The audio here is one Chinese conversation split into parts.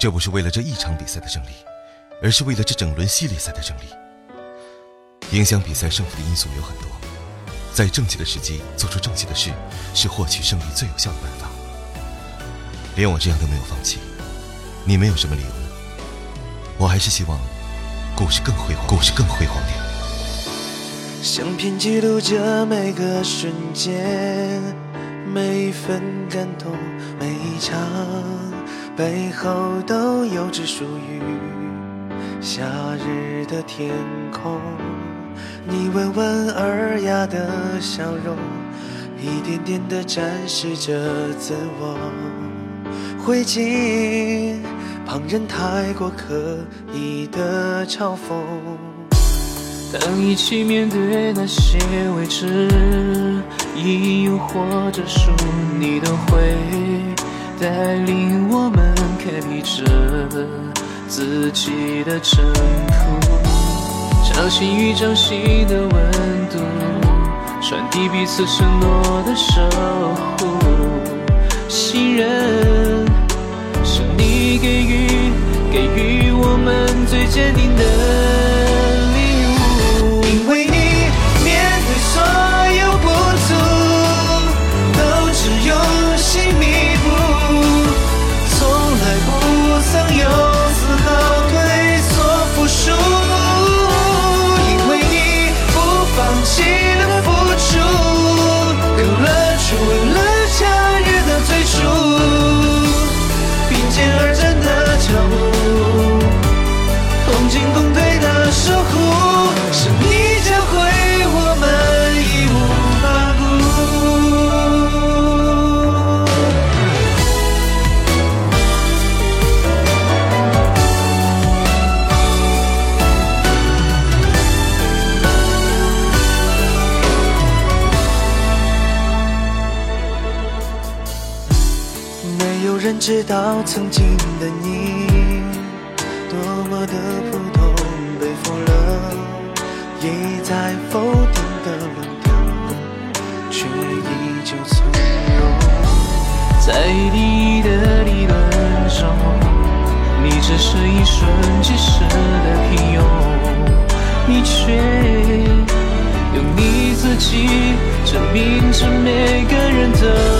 这不是为了这一场比赛的胜利，而是为了这整轮系列赛的胜利。影响比赛胜负的因素有很多，在正确的时机做出正确的事，是获取胜利最有效的办法。连我这样都没有放弃，你没有什么理由？我还是希望故事更辉煌，故事更辉煌点。相片记录着每个瞬间，每一份感动，每一场背后都有只属于夏日的天空。你温文尔雅的笑容，一点点地展示着自我。灰烬旁人太过刻意的嘲讽。当一起面对那些未知，亦或者属你的会带领我们开辟着自己的征途，掌心与掌心的温度，传递彼此承诺的守护，信任是你给予给予我们最坚定的。有人知道曾经的你多么的普通，被否了一再否定的论调，却依旧从容。在第一的理论中，你只是一瞬即逝的平庸，你却用你自己证明着每个人的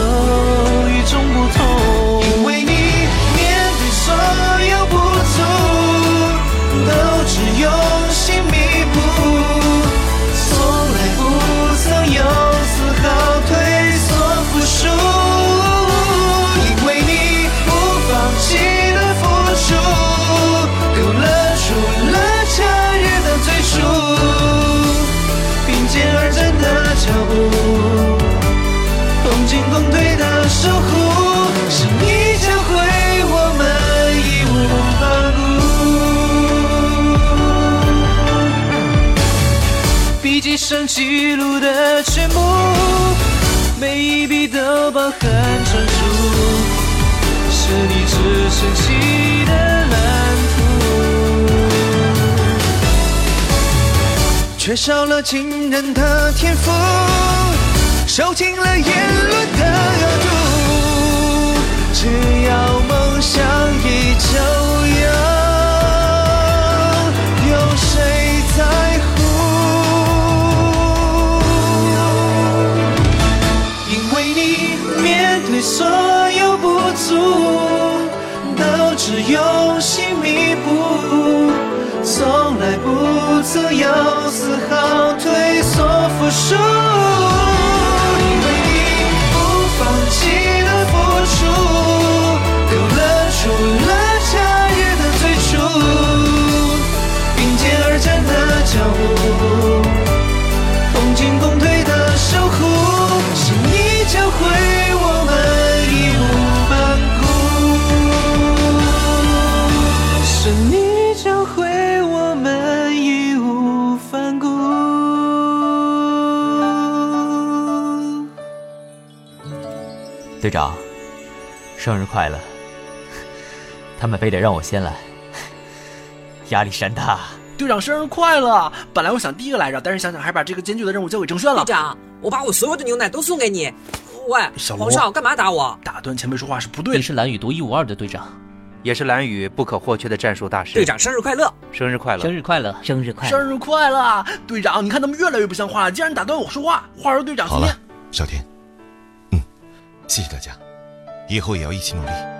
记录的全部，每一笔都包含专属，是你只身起的蓝图。缺少了惊人的天赋，受尽了言论的恶毒。只要梦想依旧所有不足，都只用心弥补，从来不曾有丝毫退缩服输。队长，生日快乐！他们非得让我先来，压力山大。队长生日快乐！本来我想第一个来着，但是想想还是把这个艰巨的任务交给郑轩了。队长，我把我所有的牛奶都送给你。喂，小皇上，干嘛打我？打断前辈说话是不对的。你是蓝雨独一无二的队长，也是蓝雨不可或缺的战术大师。队长生日快乐！生日快乐！生日快乐！生日快乐！生日快乐！队长，你看他们越来越不像话了，竟然打断我说话。话说队长，好了，小天。谢谢大家以后也要一起努力。